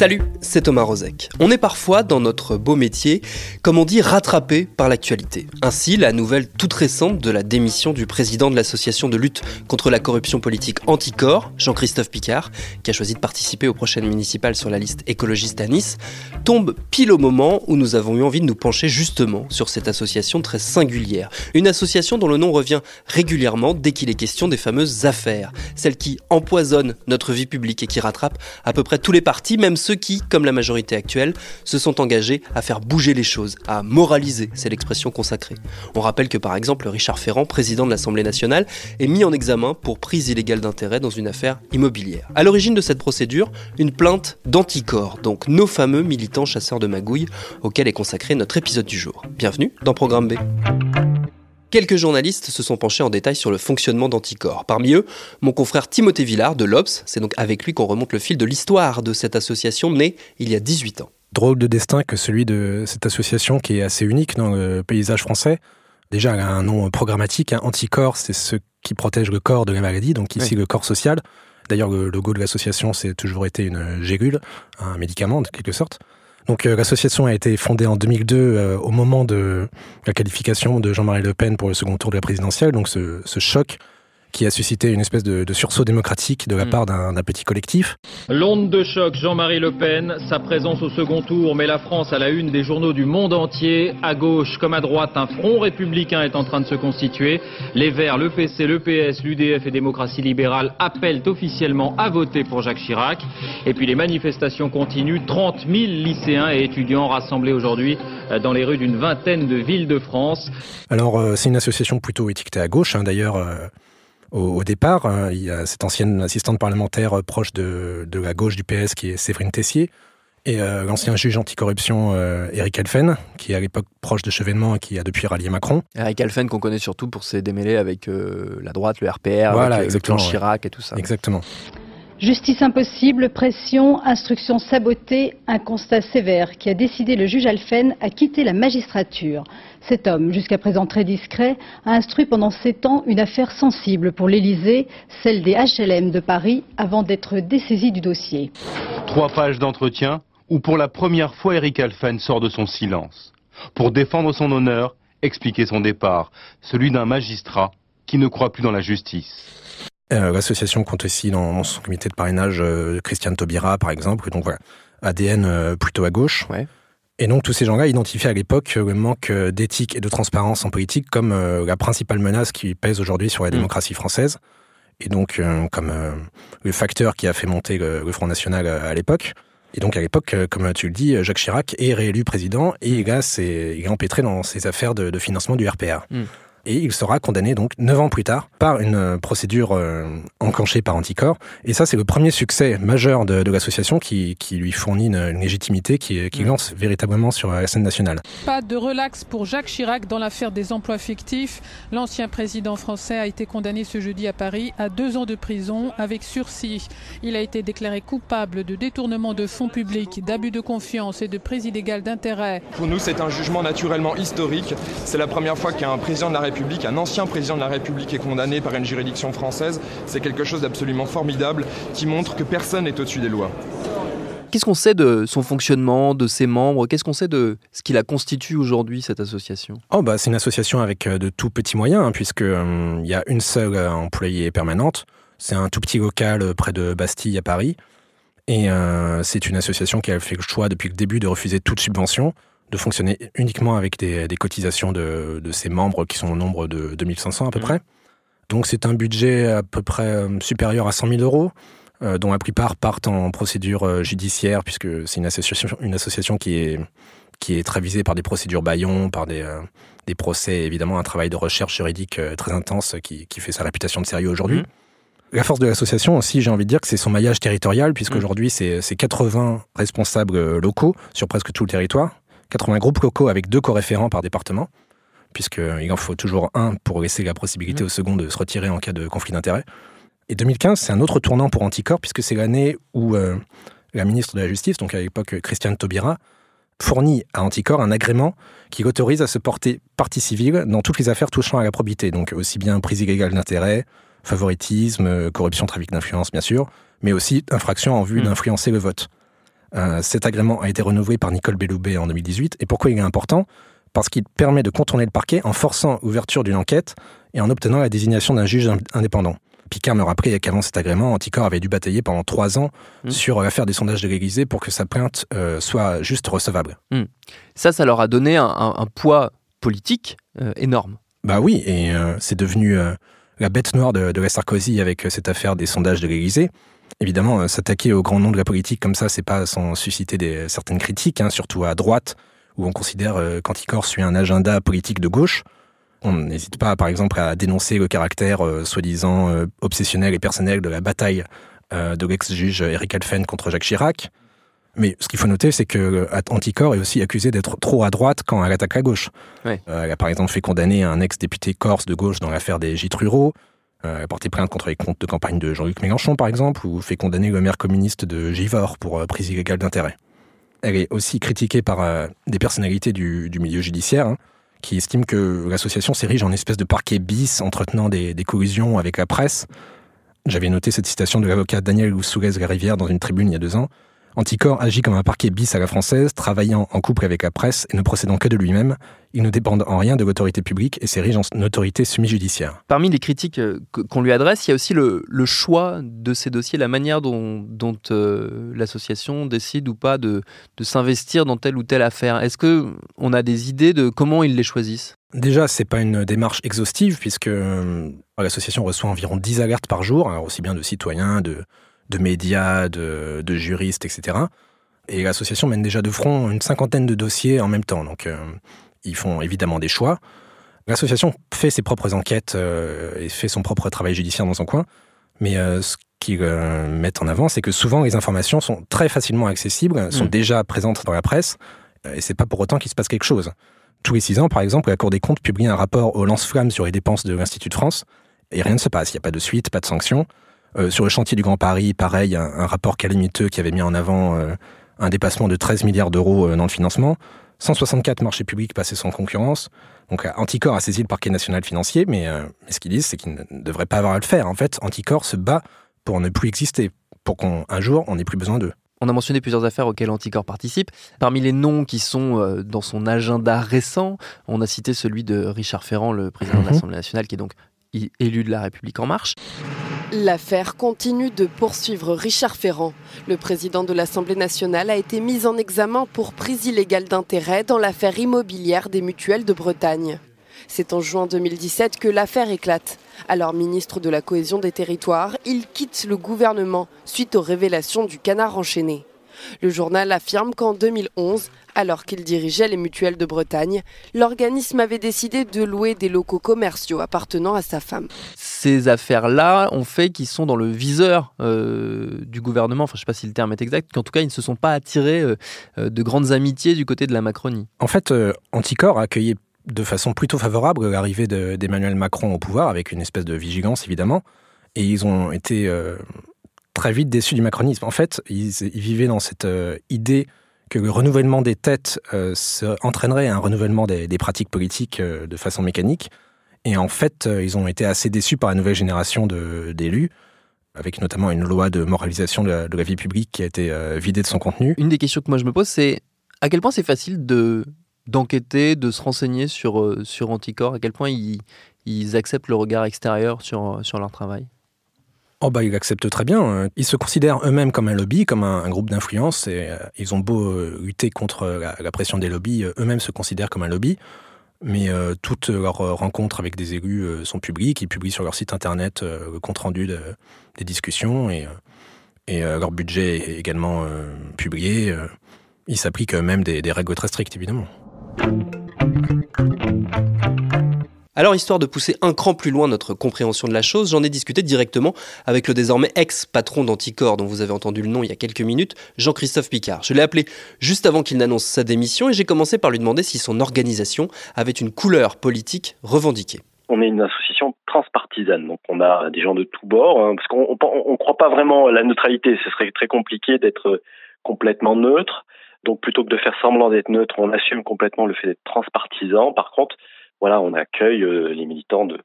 Salut, c'est Thomas Rozek. On est parfois dans notre beau métier, comme on dit, rattrapé par l'actualité. Ainsi, la nouvelle toute récente de la démission du président de l'association de lutte contre la corruption politique Anticor, Jean-Christophe Picard, qui a choisi de participer aux prochaines municipales sur la liste écologiste à Nice, tombe pile au moment où nous avons eu envie de nous pencher justement sur cette association très singulière. Une association dont le nom revient régulièrement dès qu'il est question des fameuses affaires, celles qui empoisonnent notre vie publique et qui rattrapent à peu près tous les partis, même ceux qui, comme la majorité actuelle, se sont engagés à faire bouger les choses, à moraliser, c'est l'expression consacrée. On rappelle que par exemple Richard Ferrand, président de l'Assemblée nationale, est mis en examen pour prise illégale d'intérêt dans une affaire immobilière. À l'origine de cette procédure, une plainte d'anticorps, donc nos fameux militants chasseurs de magouilles, auxquels est consacré notre épisode du jour. Bienvenue dans Programme B. Quelques journalistes se sont penchés en détail sur le fonctionnement d'Anticor. Parmi eux, mon confrère Timothée Villard de l'Obs. C'est donc avec lui qu'on remonte le fil de l'histoire de cette association née il y a 18 ans. Drôle de destin que celui de cette association qui est assez unique dans le paysage français. Déjà, elle a un nom programmatique. Hein. Anticor, c'est ce qui protège le corps de la maladie, donc ici le corps social. D'ailleurs, le logo de l'association, c'est toujours été une gégule, un médicament de quelque sorte. Donc euh, l'association a été fondée en 2002 euh, au moment de la qualification de Jean-Marie Le Pen pour le second tour de la présidentielle. Donc ce, ce choc qui a suscité une espèce de, de sursaut démocratique de la Mm. part d'un petit collectif. L'onde de choc, Jean-Marie Le Pen, sa présence au second tour met la France à la une des journaux du monde entier. À gauche comme à droite, un front républicain est en train de se constituer. Les Verts, le PC, le PS, l'UDF et Démocratie libérale appellent officiellement à voter pour Jacques Chirac. Et puis les manifestations continuent. 30 000 lycéens et étudiants rassemblés aujourd'hui euh, dans les rues d'une vingtaine de villes de France. Alors euh, c'est une association plutôt étiquetée à gauche, hein, d'ailleurs. Au, au départ, hein, il y a cette ancienne assistante parlementaire euh, proche de, de la gauche du PS qui est Séverine Tessier, et euh, l'ancien juge anticorruption euh, Éric Elfen, qui est à l'époque proche de Chevènement et qui a depuis rallié Macron. Eric Alphen qu'on connaît surtout pour ses démêlés avec euh, la droite, le RPR, Voilà, avec exactement, ouais. Chirac et tout ça. Exactement. Justice impossible, pression, instruction sabotée, un constat sévère qui a décidé le juge Alphen à quitter la magistrature. Cet homme, jusqu'à présent très discret, a instruit pendant sept ans une affaire sensible pour l'Élysée, celle des HLM de Paris, avant d'être dessaisi du dossier. Trois pages d'entretien où pour la première fois Eric Alphen sort de son silence. Pour défendre son honneur, expliquer son départ, celui d'un magistrat qui ne croit plus dans la justice. Euh, L'association compte aussi dans, son comité de parrainage euh, Christiane Taubira, par exemple. Donc voilà, ADN euh, plutôt à gauche. Ouais. Et donc tous ces gens-là identifiaient à l'époque le manque d'éthique et de transparence en politique comme euh, la principale menace qui pèse aujourd'hui sur la Mm. démocratie française. Et donc euh, comme euh, le facteur qui a fait monter le, le Front National à l'époque. Et donc à l'époque, comme tu le dis, Jacques Chirac est réélu président et là, c'est, il est empêtré dans ces affaires de, de financement du RPR. Mm. Et il sera condamné donc neuf ans plus tard par une euh, procédure euh, enclenchée par Anticor. Et ça, c'est le premier succès majeur de, de l'association qui, qui lui fournit une, une légitimité qui, qui lance véritablement sur la scène nationale. Pas de relax pour Jacques Chirac dans l'affaire des emplois fictifs. L'ancien président français a été condamné ce jeudi à Paris à deux ans de prison avec sursis. Il a été déclaré coupable de détournement de fonds publics, d'abus de confiance et de prise illégale d'intérêt. Pour nous, c'est un jugement naturellement historique. C'est la première fois qu'un président de la République, un ancien président de la République est condamné par une juridiction française. C'est quelque chose d'absolument formidable qui montre que personne n'est au-dessus des lois. Qu'est-ce qu'on sait de son fonctionnement, de ses membres? Qu'est-ce qu'on sait de ce qui la constitue aujourd'hui, cette association? Oh bah c'est une association avec euh, de tout petits moyens hein, puisque euh, il y a une seule euh, employée permanente. C'est un tout petit local près de Bastille à Paris. Et euh, c'est une association qui a fait le choix depuis le début de refuser toute subvention, de fonctionner uniquement avec des, des cotisations de, de ses membres qui sont au nombre de 2500 à peu Mhm. près. Donc c'est un budget à peu près euh, supérieur à 100 000 euros, euh, dont la plupart partent en procédure euh, judiciaire puisque c'est une association, une association qui est qui est très visé par des procédures baillons, par des, des procès, évidemment, un travail de recherche juridique très intense qui, qui fait sa réputation de sérieux aujourd'hui. Mmh. La force de l'association aussi, j'ai envie de dire que c'est son maillage territorial, puisqu'aujourd'hui, c'est c'est 80 responsables locaux sur presque tout le territoire, 80 groupes locaux avec deux co-référents par département, puisqu'il en faut toujours un pour laisser la possibilité Mmh. au second de se retirer en cas de conflit d'intérêts. Et 2015, c'est un autre tournant pour Anticor, puisque c'est l'année où euh, la ministre de la Justice, donc à l'époque Christiane Taubira, fournit à Anticor un agrément qui l'autorise à se porter partie civile dans toutes les affaires touchant à la probité, donc aussi bien prise illégale d'intérêt, favoritisme, euh, corruption, trafic d'influence, bien sûr, mais aussi infraction en vue Mm. d'influencer le vote. Euh, cet agrément a été renouvelé par Nicole Belloubet en 2018. Et pourquoi il est important? Parce qu'il permet de contourner le parquet en forçant l'ouverture d'une enquête et en obtenant la désignation d'un juge ind- indépendant. Picard me rappelait qu'avant cet agrément, Anticor avait dû batailler pendant trois ans Mm. sur l'affaire des sondages de l'Élysée pour que sa plainte euh, soit juste recevable. Ça, ça leur a donné un, un- un poids politique euh, énorme. Bah oui, et euh, c'est devenu euh, la bête noire de, de la Sarkozy avec euh, cette affaire des sondages de l'Élysée. Évidemment, euh, s'attaquer au grand nom de la politique comme ça, c'est pas sans susciter des, certaines critiques, hein, surtout à droite, où on considère euh, qu'Anticor suit un agenda politique de gauche. On n'hésite pas, par exemple, à dénoncer le caractère euh, soi-disant euh, obsessionnel et personnel de la bataille de l'ex-juge Eric Alphen contre Jacques Chirac. Mais ce qu'il faut noter, c'est que Anticor est aussi accusé d'être trop à droite quand elle attaque la gauche. Ouais. Elle a par exemple fait condamner un ex-député corse de gauche dans l'affaire des gîtes ruraux. Euh, porté plainte contre les comptes de campagne de Jean-Luc Mélenchon, par exemple, ou fait condamner le maire communiste de Givors pour euh, prise illégale d'intérêt. Elle est aussi critiquée par euh, des personnalités du, milieu judiciaire, hein, qui estiment que l'association s'érige en espèce de parquet bis entretenant des, des collusions avec la presse. J'avais noté cette citation de l'avocat Daniel Soulez-Larivière dans une tribune il y a deux ans. Anticor agit comme un parquet bis à la française, travaillant en couple avec la presse et ne procédant que de lui-même. Il ne dépend en rien de l'autorité publique et s'érige en autorité semi-judiciaire. Parmi les critiques euh, qu'on lui adresse, il y a aussi le, le choix de ces dossiers, la manière dont, dont, euh, l'association décide ou pas de, de s'investir dans telle ou telle affaire. Est-ce que on a des idées de comment ils les choisissent? Déjà, c'est pas une démarche exhaustive puisque euh, l'association reçoit environ 10 alertes par jour, alors aussi bien de citoyens, de, de médias, de, de juristes, etc. Et l'association mène déjà de front une cinquantaine de dossiers en même temps. Donc, euh, ils font évidemment des choix. L'association fait ses propres enquêtes euh, et fait son propre travail judiciaire dans son coin. Mais euh, ce qu'ils mettent en avant, c'est que souvent les informations sont très facilement accessibles, sont Mm. déjà présentes dans la presse, et c'est pas pour autant qu'il se passe quelque chose. Tous les six ans, par exemple, la Cour des comptes publie un rapport au lance-flamme sur les dépenses de l'Institut de France, et rien ne se passe. Il n'y a pas de suite, pas de sanction. Euh, sur le chantier du Grand Paris, pareil, un, un rapport calamiteux qui avait mis en avant euh, un dépassement de 13 milliards d'euros euh, dans le financement. 164 marchés publics passés sans concurrence. Donc Anticor a saisi le parquet national financier, mais, mais ce qu'ils disent, c'est qu'ils ne devraient pas avoir à le faire. En fait, Anticor se bat pour ne plus exister, pour qu'un jour, on n'ait plus besoin d'eux. On a mentionné plusieurs affaires auxquelles Anticor participe. Parmi les noms qui sont dans son agenda récent, on a cité celui de Richard Ferrand, le président de Mhm. l'Assemblée nationale, qui est donc élu de la République en marche. L'affaire continue de poursuivre Richard Ferrand. Le président de l'Assemblée nationale a été mis en examen pour prise illégale d'intérêt dans l'affaire immobilière des mutuelles de Bretagne. C'est en juin 2017 que l'affaire éclate. Alors ministre de la Cohésion des Territoires, il quitte le gouvernement suite aux révélations du canard enchaîné. Le journal affirme qu'en 2011, alors qu'il dirigeait les mutuelles de Bretagne, l'organisme avait décidé de louer des locaux commerciaux appartenant à sa femme. Ces affaires-là ont fait qu'ils sont dans le viseur euh, du gouvernement. Enfin, je ne sais pas si le terme est exact, qu'en tout cas, ils ne se sont pas attirés euh, euh, de grandes amitiés du côté de la Macronie. En fait, euh, Anticor a accueilli de façon plutôt favorable l'arrivée de- d'Emmanuel Macron au pouvoir, avec une espèce de vigilance évidemment, et ils ont été euh, très vite déçus du macronisme. En fait, ils, ils vivaient dans cette euh, idée que le renouvellement des têtes euh, entraînerait un renouvellement des, pratiques politiques euh, de façon mécanique. Et en fait, euh, ils ont été assez déçus par la nouvelle génération d'élus, avec notamment une loi de moralisation de la, vie publique qui a été vidée de son contenu. Une des questions que moi je me pose, c'est à quel point c'est facile de d'enquêter, de se renseigner sur, euh, sur à quel point ils, ils acceptent le regard extérieur sur, sur leur travail? Oh bah ils l'acceptent très bien. Euh, Ils se considèrent eux-mêmes comme un lobby, comme un, groupe d'influence. Et euh, ils ont beau euh, lutter contre la, la pression des lobbies, euh, eux-mêmes se considèrent comme un lobby. Mais euh, toutes leurs euh, rencontres avec des élus euh, sont publiques. Ils publient sur leur site internet euh, le compte rendu de- des discussions et, euh, euh, leur budget est également euh, publié. euh. Il s'applique même des, des règles très strictes, évidemment. Alors, histoire de pousser un cran plus loin notre compréhension de la chose, j'en ai discuté directement avec le désormais ex-patron d'Anticor, dont vous avez entendu le nom il y a quelques minutes, Jean-Christophe Picard. Je l'ai appelé juste avant qu'il n'annonce sa démission et j'ai commencé par lui demander si son organisation avait une couleur politique revendiquée. On est une association transpartisane, donc on a des gens de tous bords, hein, parce qu'on ne croit pas vraiment à la neutralité, ce serait très compliqué d'être complètement neutre. Donc plutôt que de faire semblant d'être neutre, on assume complètement le fait d'être transpartisan. Par contre, voilà, on accueille euh, les militants de,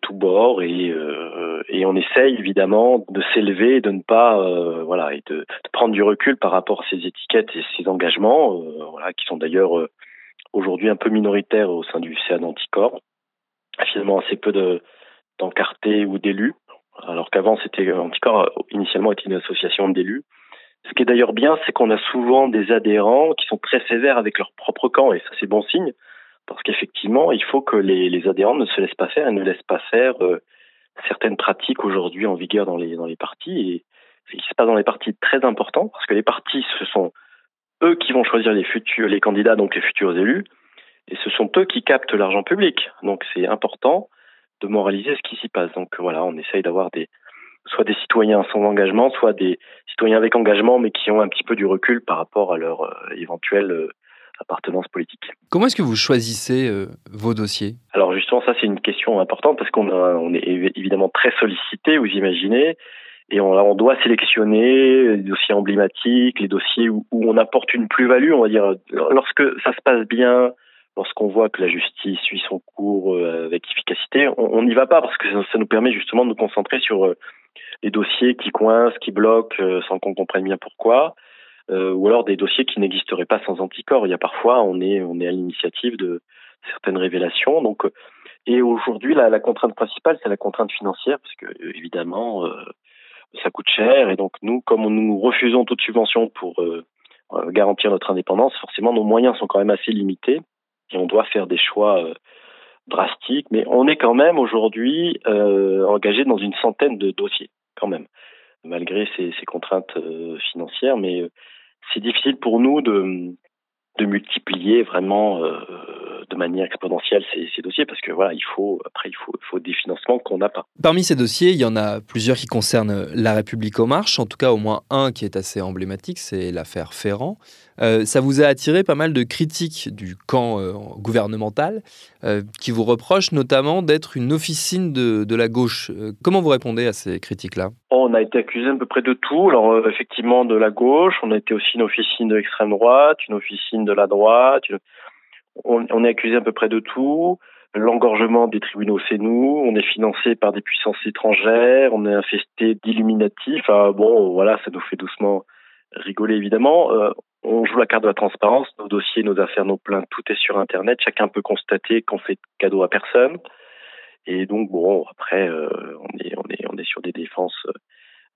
tous bords et, euh, et on essaye évidemment de s'élever et de ne pas euh, voilà et de, prendre du recul par rapport à ces étiquettes et ces engagements voilà qui sont d'ailleurs aujourd'hui un peu minoritaires au sein du CA d'Anticor finalement assez peu de d'encartés ou d'élus alors qu'avant c'était Anticor initialement était une association d'élus. Ce qui est d'ailleurs bien c'est qu'on a souvent des adhérents qui sont très sévères avec leur propre camp et ça c'est bon signe parce qu'effectivement, il faut que les, adhérents ne se laissent pas faire et ne laissent pas faire euh, certaines pratiques aujourd'hui en vigueur dans les, dans les partis. Et ce qui se passe dans les partis est très important, parce que les partis, ce sont eux qui vont choisir les futurs, les candidats, donc les futurs élus, et ce sont eux qui captent l'argent public. Donc c'est important de moraliser ce qui s'y passe. Donc voilà, on essaye d'avoir des soit des citoyens sans engagement, soit des citoyens avec engagement, mais qui ont un petit peu du recul par rapport à leur euh, éventuel euh, appartenance politique. Comment est-ce que vous choisissez euh, vos dossiers? Alors justement, ça c'est une question importante parce qu'on on est évidemment très sollicité, vous imaginez, et on, on doit sélectionner les dossiers emblématiques, les dossiers où, où on apporte une plus-value, on va dire, lorsque ça se passe bien, lorsqu'on voit que la justice suit son cours euh, avec efficacité, on n'y va pas parce que ça, nous permet justement de nous concentrer sur euh, les dossiers qui coincent, qui bloquent, sans qu'on comprenne bien pourquoi euh, ou alors des dossiers qui n'existeraient pas sans anticorps. Il y a parfois, on est, on est à l'initiative de certaines révélations. Donc, euh, et aujourd'hui, la, contrainte principale, c'est la contrainte financière, parce que euh, évidemment, ça coûte cher. Et donc, nous, comme nous refusons toute subvention pour garantir notre indépendance, forcément, nos moyens sont quand même assez limités et on doit faire des choix drastiques. Mais on est quand même aujourd'hui engagé dans une centaine de dossiers, quand même malgré ces, ces contraintes financières. Mais c'est difficile pour nous de, de multiplier vraiment euh, de manière exponentielle ces, ces, dossiers parce que voilà, il faut après il faut, il faut des financements qu'on n'a pas. Parmi ces dossiers, il y en a plusieurs qui concernent la République en marche, en tout cas au moins un qui est assez emblématique, c'est l'affaire Ferrand. Euh, ça vous a attiré pas mal de critiques du camp euh, gouvernemental qui vous reprochent notamment d'être une officine de, de la gauche. Comment vous répondez à ces critiques-là? On a été accusé à peu près de tout. Alors effectivement de la gauche, on a été aussi une officine de l'extrême droite, une officine de la droite. On, est accusé à peu près de tout. L'engorgement des tribunaux, c'est nous. On est financé par des puissances étrangères. On est infesté d'illuminatifs. Bon, voilà, ça nous fait doucement rigoler évidemment. Euh, on joue la carte de la transparence. Nos dossiers, nos affaires, nos plaintes, tout est sur Internet. Chacun peut constater qu'on fait cadeau à personne. Et donc bon, après, euh, on est sur des défenses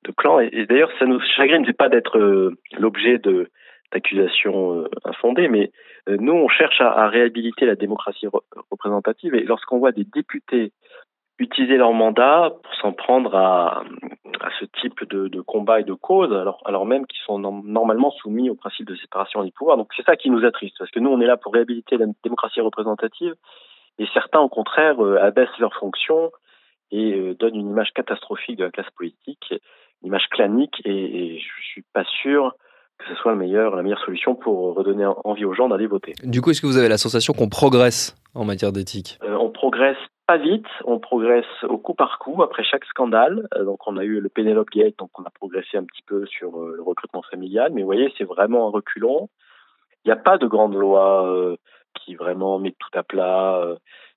de clans. Et, et d'ailleurs, ça nous chagrine, c'est pas d'être euh, l'objet de d'accusations euh, infondées, mais euh, nous, on cherche à, réhabiliter la démocratie re représentative. Et lorsqu'on voit des députés utiliser leur mandat pour s'en prendre à, ce type de, combat et de cause, alors, alors même qu'ils sont no normalement soumis au principe de séparation des pouvoirs. Donc c'est ça qui nous attriste, parce que nous, on est là pour réhabiliter la démocratie représentative, et certains, au contraire, euh, abaissent leurs fonctions et donnent une image catastrophique de la classe politique, une image clanique, et, et je suis pas sûr que ce soit le meilleur, la meilleure solution pour redonner envie aux gens d'aller voter. Du coup, est-ce que vous avez la sensation qu'on progresse en matière d'éthique? Euh, On progresse pas vite, on progresse au coup par coup après chaque scandale. Euh, donc on a eu le Penelope Gate, donc on a progressé un petit peu sur euh, le recrutement familial, mais vous voyez, c'est vraiment un reculon. Il n'y a pas de grande loi euh, qui vraiment met tout à plat,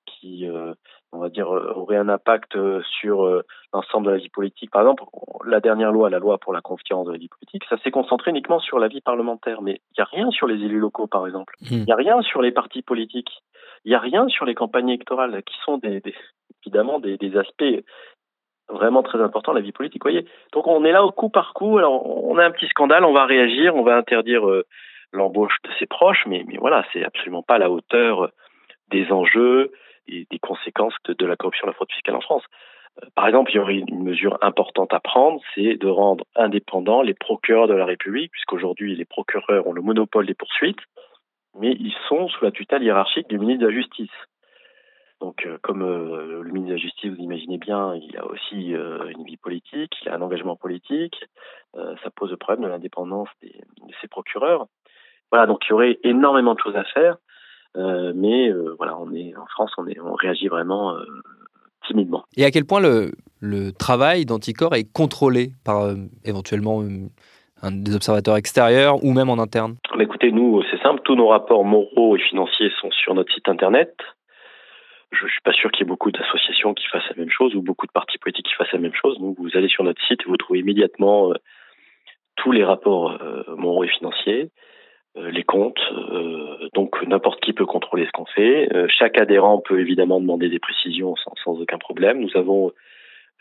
qui, on va dire, aurait un impact sur l'ensemble de la vie politique. Par exemple, la dernière loi, la loi pour la confiance de la vie politique, ça s'est concentré uniquement sur la vie parlementaire, mais il n'y a rien sur les élus locaux, par exemple. Il mmh. n'y a rien sur les partis politiques. Il n'y a rien sur les campagnes électorales, qui sont des, des évidemment des, des, aspects vraiment très importants de la vie politique. Voyez Donc on est là au coup par coup. Alors on a un petit scandale, on va réagir, on va interdire euh, l'embauche de ses proches, mais, mais voilà, c'est absolument pas à la hauteur des enjeux et des conséquences de, la corruption, de la fraude fiscale en France. Par exemple, il y aurait une mesure importante à prendre, c'est de rendre indépendants les procureurs de la République, puisqu'aujourd'hui les procureurs ont le monopole des poursuites, mais ils sont sous la tutelle hiérarchique du ministre de la Justice. Donc, euh, comme euh, le ministre de la Justice, vous imaginez bien, il a aussi euh, une vie politique, il a un engagement politique. ça pose le problème de l'indépendance de ses procureurs. Voilà, donc il y aurait énormément de choses à faire, mais voilà, on est en France, on, est, on réagit vraiment timidement. Et à quel point le, le travail d'Anticor est contrôlé par éventuellement un, des observateurs extérieurs ou même en interne? Écoutez, nous, c'est simple, tous nos rapports moraux et financiers sont sur notre site internet je ne suis pas sûr qu'il y ait beaucoup d'associations qui fassent la même chose ou beaucoup de partis politiques qui fassent la même chose. Donc vous allez sur notre site et vous trouvez immédiatement euh, tous les rapports euh, moraux et financiers, euh, les comptes. donc n'importe qui peut contrôler ce qu'on fait. chaque adhérent peut évidemment demander des précisions sans, sans, aucun problème. Nous avons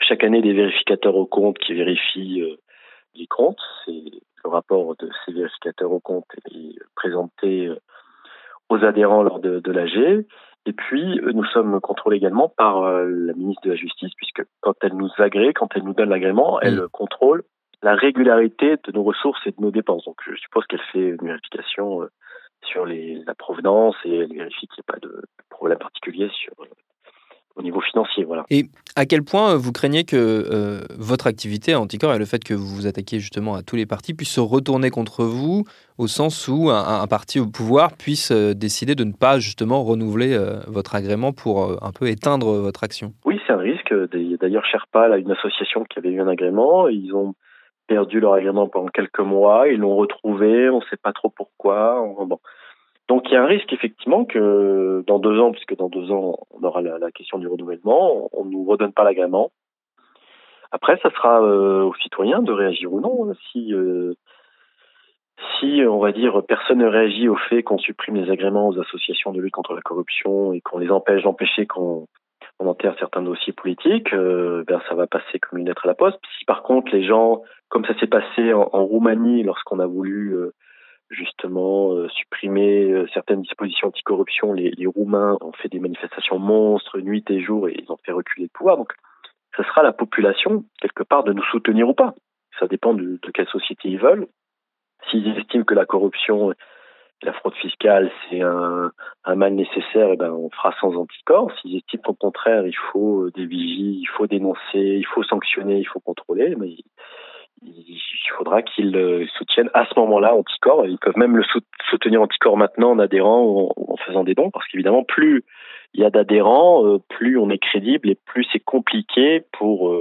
chaque année des vérificateurs aux comptes qui vérifient les comptes. Le rapport de ces vérificateurs aux comptes est présenté aux adhérents lors de, de l'AG. Et puis, euh, nous sommes contrôlés également par euh, la ministre de la Justice, puisque quand elle nous agrée, quand elle nous donne l'agrément, elle contrôle la régularité de nos ressources et de nos dépenses. Donc, je suppose qu'elle fait une vérification euh, sur les, la provenance et elle vérifie qu'il n'y a pas de problème particulier sur au niveau financier. Voilà. Et à quel point vous craignez que votre activité à Anticor et le fait que vous vous attaquiez justement à tous les partis puisse se retourner contre vous au sens où un, parti au pouvoir puisse euh, décider de ne pas justement renouveler euh, votre agrément pour euh, un peu éteindre votre action? Oui, c'est un risque. D'ailleurs, Sherpa, là, une association qui avait eu un agrément, ils ont perdu leur agrément pendant quelques mois, ils l'ont retrouvé, on ne sait pas trop pourquoi. Donc il y a un risque effectivement que dans deux ans, puisque dans deux ans on aura la, question du renouvellement, on ne nous redonne pas l'agrément. Après, ça sera aux citoyens de réagir ou non. Hein. Si si, on va dire, personne ne réagit au fait qu'on supprime les agréments aux associations de lutte contre la corruption et qu'on les empêche d'empêcher qu'on enterre certains dossiers politiques, euh, ben ça va passer comme une lettre à la poste. Si par contre les gens, comme ça s'est passé en, Roumanie lorsqu'on a voulu euh, justement euh, supprimer certaines dispositions anticorruption, les, les Roumains ont fait des manifestations monstres nuit et jour et ils ont fait reculer le pouvoir. Donc, ce sera la population quelque part de nous soutenir ou pas. Ça dépend de, quelle société ils veulent. S'ils estiment que la corruption la fraude fiscale, c'est un, un, mal nécessaire, et eh ben on fera sans anticorps. S'ils estiment qu'au contraire, il faut euh, des vigies, il faut dénoncer, il faut sanctionner, il faut contrôler, mais il, faudra qu'ils euh, soutiennent à ce moment-là anticorps. Ils peuvent même le soutenir anticorps maintenant en adhérant ou en, faisant des dons, parce qu'évidemment, plus il y a d'adhérents, euh, plus on est crédible et plus c'est compliqué pour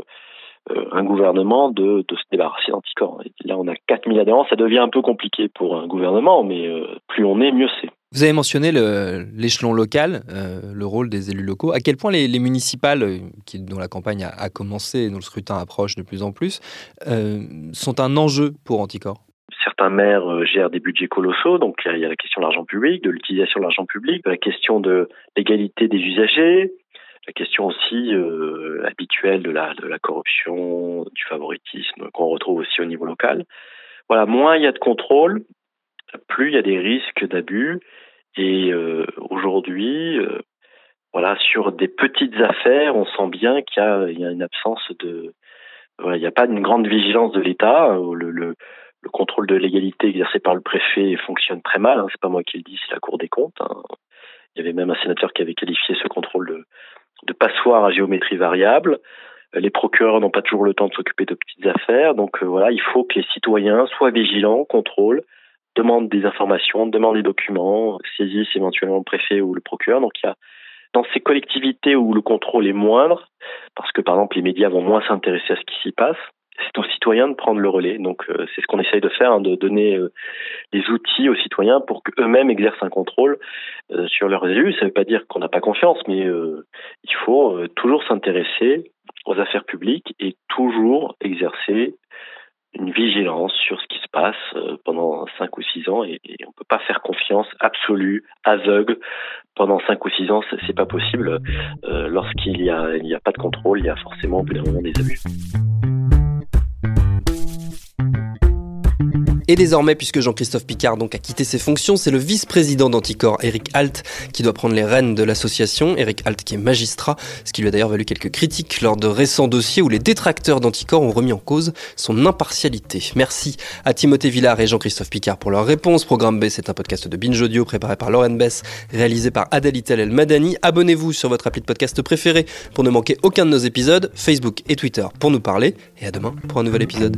un gouvernement de, de se débarrasser d'anticorps. Là, on a 4000 adhérents, ça devient un peu compliqué pour un gouvernement, mais euh, plus on est, mieux c'est. Vous avez mentionné l'échelon local, euh, le rôle des élus locaux. À quel point les, municipales, qui, dont la campagne a, commencé et dont le scrutin approche de plus en plus, sont un enjeu pour Anticor? Certains maires gèrent des budgets colossaux, donc il y a la question de l'argent public, de l'utilisation de l'argent public, de la question de l'égalité des usagers, la question aussi euh, habituelle de la, corruption, du favoritisme qu'on retrouve aussi au niveau local. Voilà, moins il y a de contrôle, plus il y a des risques d'abus. Et euh, aujourd'hui, euh, voilà, sur des petites affaires, on sent bien qu'il y, a une absence de, voilà, il n'y a pas une grande vigilance de l'État. Le, contrôle de légalité exercé par le préfet fonctionne très mal. Hein, c'est pas moi qui le dis, c'est la Cour des comptes. Hein. Il y avait même un sénateur qui avait qualifié ce contrôle de, de passoires à géométrie variable. Euh, les procureurs n'ont pas toujours le temps de s'occuper de petites affaires. Donc euh, voilà, il faut que les citoyens soient vigilants, contrôlent, demandent des informations, demandent des documents, saisissent éventuellement le préfet ou le procureur. Donc il y a dans ces collectivités où le contrôle est moindre, parce que par exemple les médias vont moins s'intéresser à ce qui s'y passe, c'est aux citoyens de prendre le relais. Donc euh, c'est ce qu'on essaye de faire, hein, de donner euh, des outils aux citoyens pour qu'eux-mêmes exercent un contrôle euh, sur leurs élus. Ça ne veut pas dire qu'on n'a pas confiance, mais il faut toujours s'intéresser aux affaires publiques et toujours exercer une vigilance sur ce qui se passe pendant cinq ou six ans et, on ne peut pas faire confiance absolue, aveugle pendant cinq ou six ans, c'est pas possible. Lorsqu'il n'y a, a pas de contrôle, il y a forcément au bout d'un moment des abus. Et désormais, puisque Jean-Christophe Picard a quitté ses fonctions, c'est le vice-président d'Anticor, Eric Alt, qui doit prendre les rênes de l'association. Eric Alt qui est magistrat, ce qui lui a d'ailleurs valu quelques critiques lors de récents dossiers où les détracteurs d'Anticor ont remis en cause son impartialité. Merci à Timothée Villard et Jean-Christophe Picard pour leur réponse. Programme B, c'est un podcast de Binge Audio préparé par Lauren Bess, réalisé par Adalitel El Madani. Abonnez-vous sur votre appli de podcast préféré pour ne manquer aucun de nos épisodes, Facebook et Twitter pour nous parler. Et à demain pour un nouvel épisode.